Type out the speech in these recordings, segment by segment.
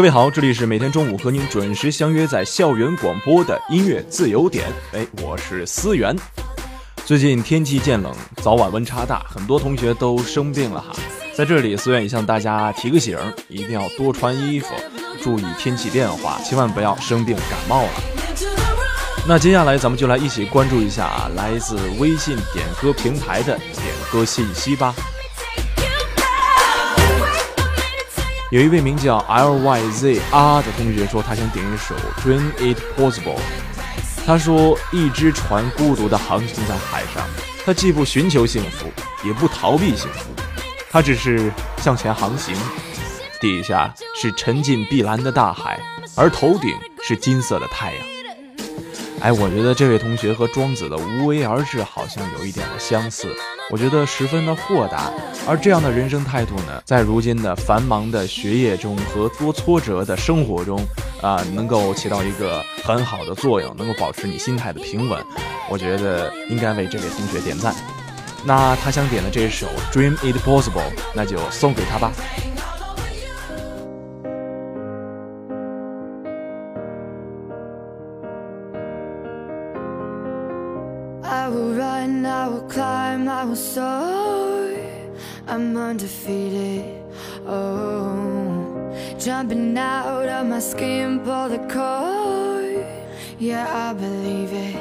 各位好，这里是每天中午和您准时相约在校园广播的音乐自由点。哎，我是思源。最近天气渐冷，早晚温差大，很多同学都生病了哈。在这里，思源也向大家提个醒，一定要多穿衣服，注意天气变化，千万不要生病感冒了。那接下来咱们就来一起关注一下来自微信点歌平台的点歌信息吧。有一位名叫 L Y Z R 的同学说，他想点一首《Dream It Possible》。他说，一只船孤独地航行在海上，它既不寻求幸福，也不逃避幸福，它只是向前航行。底下是沉浸碧蓝的大海，而头顶是金色的太阳。哎，我觉得这位同学和庄子的无为而治好像有一点的相似。我觉得十分的豁达，而这样的人生态度呢，在如今的繁忙的学业中和多挫折的生活中，啊，能够起到一个很好的作用，能够保持你心态的平稳。我觉得应该为这位同学点赞。那他想点的这首《Dream It Possible》，那就送给他吧。I will soar. I'm undefeated. Oh, jumping out of my skin, pull the cord. Yeah, I believe it.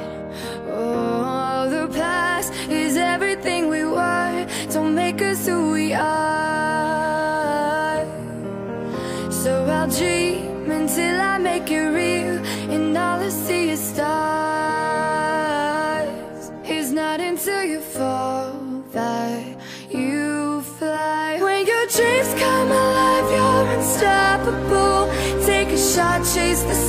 Oh, the past is everything we were. Don't make us who we are. So I'll dream until I make it real, I chase the sun.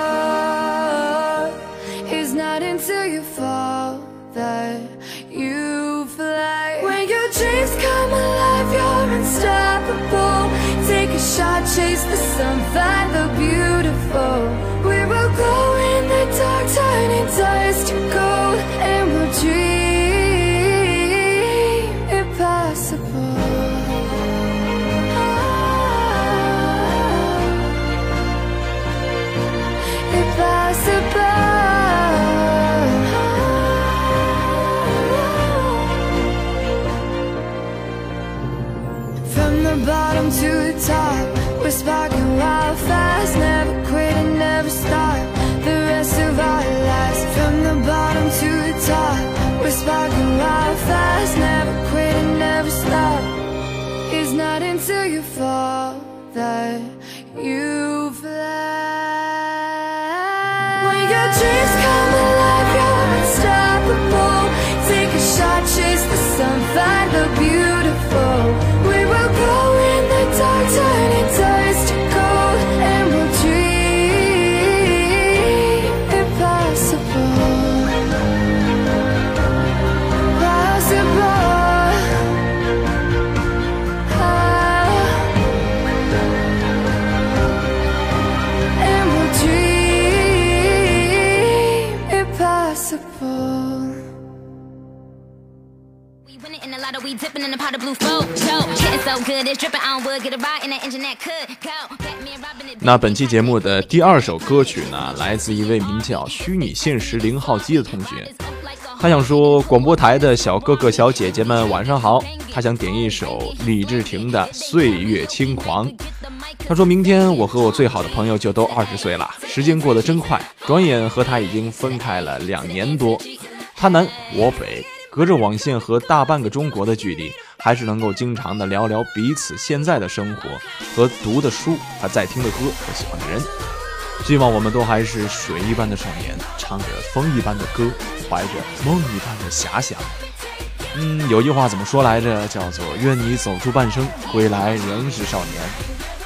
shot, chase the sun, find the beautiful. We will glow in the dark, turning dust. To gold you fall that you fly. 那本期节目的第二首歌曲呢来自一位名叫虚拟现实零号机的同学。他想说，广播台的小哥哥小姐姐们晚上好。他想点一首李治廷的《岁月轻狂》。他说明天我和我最好的朋友就都二十岁了，时间过得真快，转眼和他已经分开了两年多。他南我北，隔着网线和大半个中国的距离，还是能够经常的聊聊彼此现在的生活和读的书，他在听的歌和喜欢的人。希望我们都还是水一般的少年，唱着风一般的歌，怀着梦一般的遐想。嗯，有句话怎么说来着？叫做“愿你走出半生，归来仍是少年”。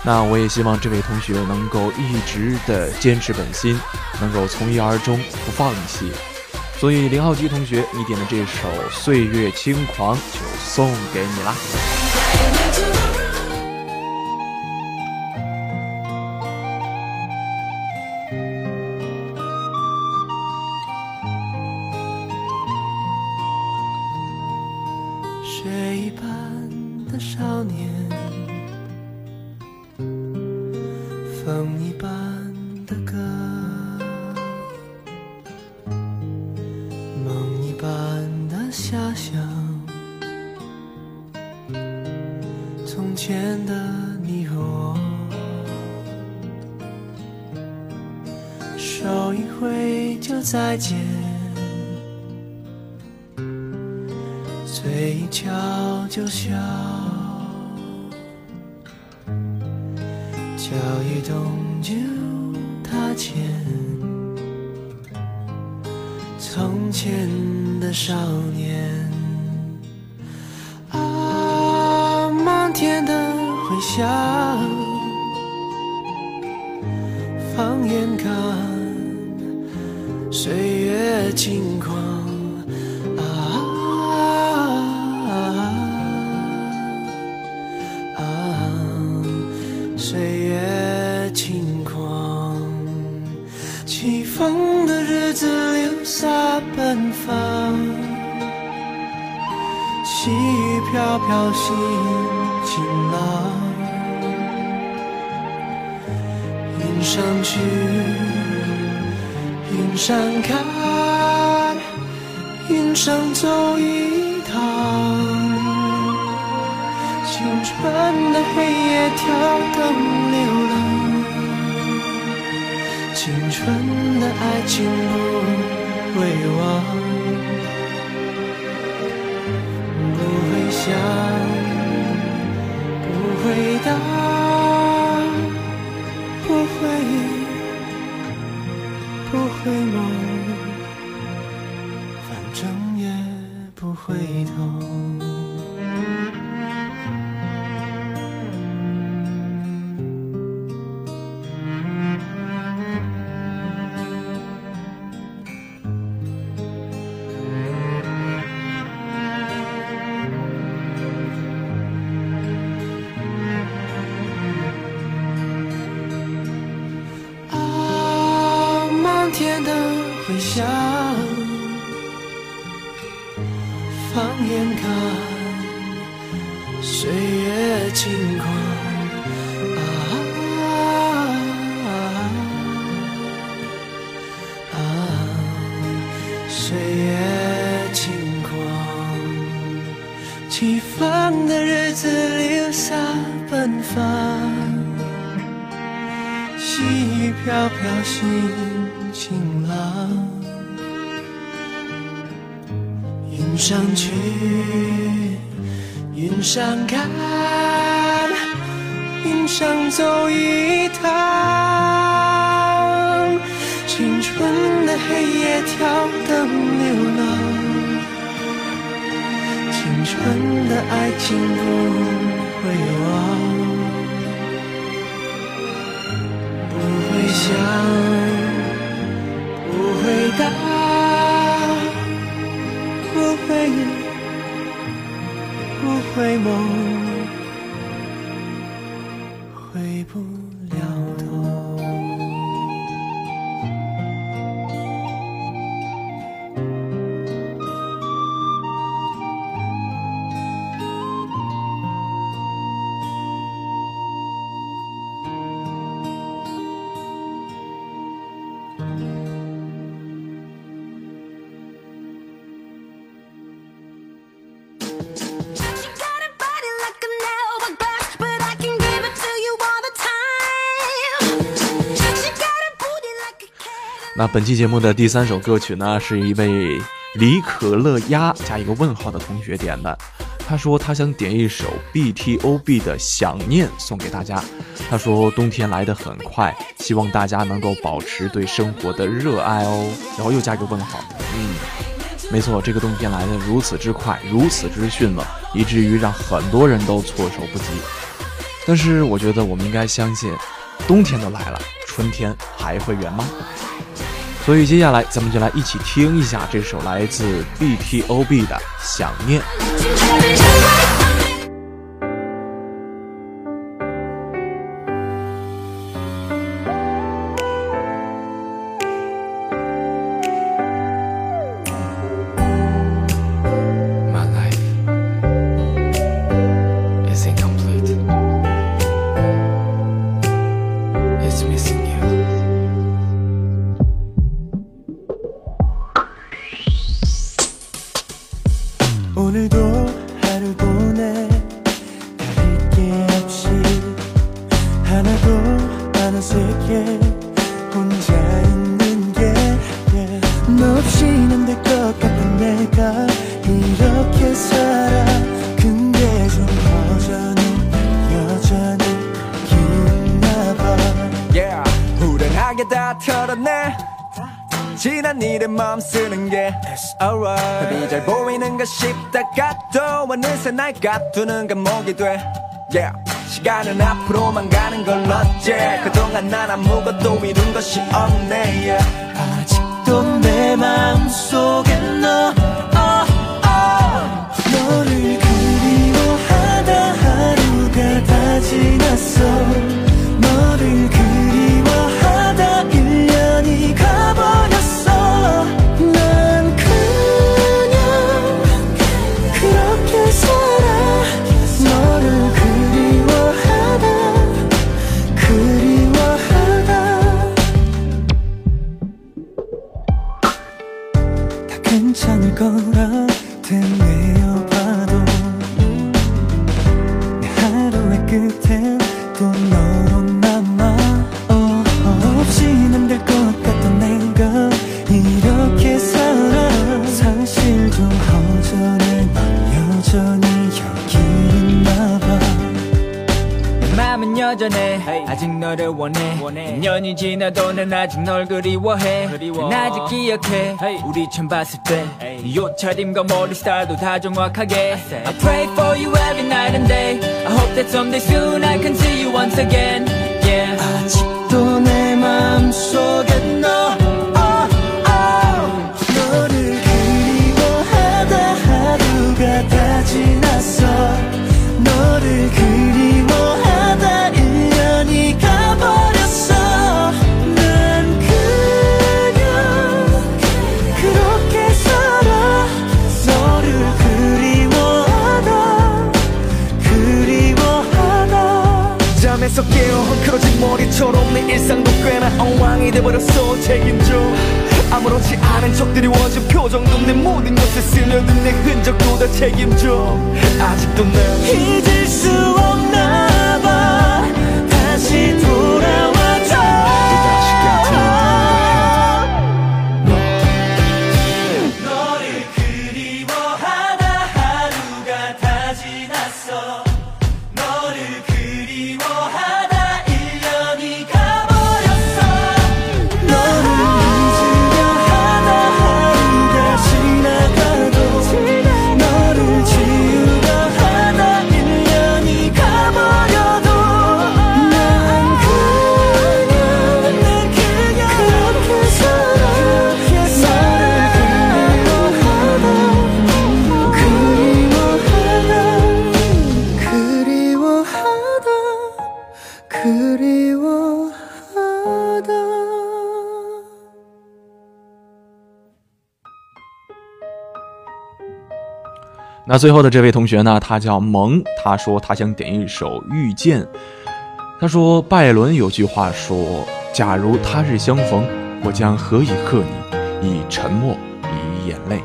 那我也希望这位同学能够一直的坚持本心，能够从一而终，不放弃。所以林浩基同学，你点的这首《岁月轻狂》就送给你啦。笑，脚一动就踏前。从前的少年，啊，满天的回响，放眼看，起风的日子留下奔放，细雨飘飘心晴朗，云上去，云上看，云上走一趟。青春的黑夜跳动流浪，的爱情不会忘，天的回响，放眼看，岁月轻狂。啊啊，岁月轻狂，起。风的日子流沙奔放，细雨飘飘心上去，云上看，云上走一趟。青春的黑夜跳灯流浪，青春的爱情不会忘，不会想，不会答。回眸回不那本期节目的第三首歌曲呢，是一位李可乐鸭加一个问号的同学点的。他说他想点一首 BTOB 的《想念》送给大家。他说冬天来得很快，希望大家能够保持对生活的热爱哦。然后又加一个问号。嗯，没错，这个冬天来得如此之快，如此之迅猛，以至于让很多人都措手不及。但是我觉得我们应该相信，冬天都来了，春天还会远吗？所以接下来咱们就来一起听一下这首来自 BTOB 的《想念》。 답이 잘 보이는가 싶다가 또 어느새 날 가두는 감옥이 돼 yeah. 시간은 앞으로만 가는 걸 어째 그동안 난 아무것도 이룬 것이 없네 yeah. 아직도 내 마음속에 너 oh, oh. 너를 너를 원해 2년이 지나도 난 아직 널 그리워해 난 아직 기억해 우리 처음 봤을 때네 옷차림과 머리 스타일도 다 정확하게 I pray for you every night and day I hope that someday soon I can see you once again yeah. 아직도 내 마음속에 너 oh, oh. 너를 그리워하다 하루가 다 지났어 너를 그 머리처럼 내 일상도 꽤나 엉망이 돼버렸어. 책임져 아무렇지 않은 척 드리워진 표정도 내 모든 것에 스며든 내 흔적도 다 책임져 아직도 난 잊을 수 없나 봐. 다시 돌아 那最后的这位同学呢，他叫萌，他说他想点一首《遇见》。他说拜伦有句话说：“假如他日相逢，我将何以贺你？以沉默，以眼泪。”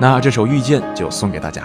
那这首《遇见》就送给大家。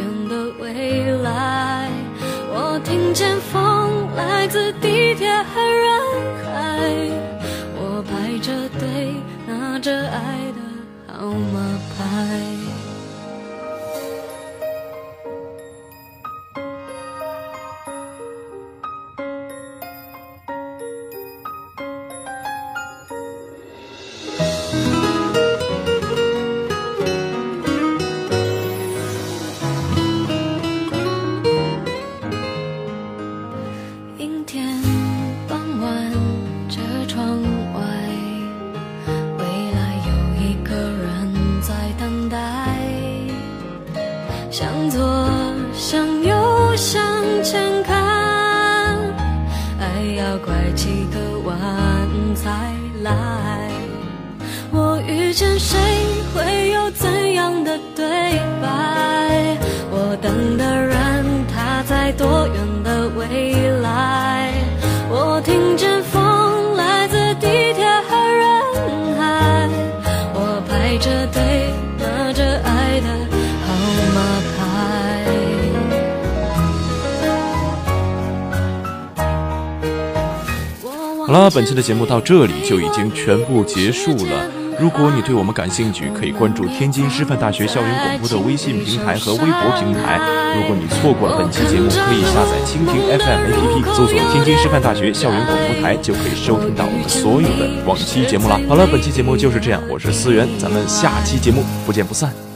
遇见谁，会有怎样的对白？我等的人，他在多远的未来？我听见风来自地铁和人海，我排着队拿着爱的号码牌。好了，本期的节目到这里就已经全部结束了。如果你对我们感兴趣，可以关注天津师范大学校园广播的微信平台和微博平台。如果你错过了本期节目，可以下载蜻蜓 FM APP，搜索“天津师范大学校园广播台”，就可以收听到我们所有的往期节目了。好了，本期节目就是这样，我是思源，咱们下期节目不见不散。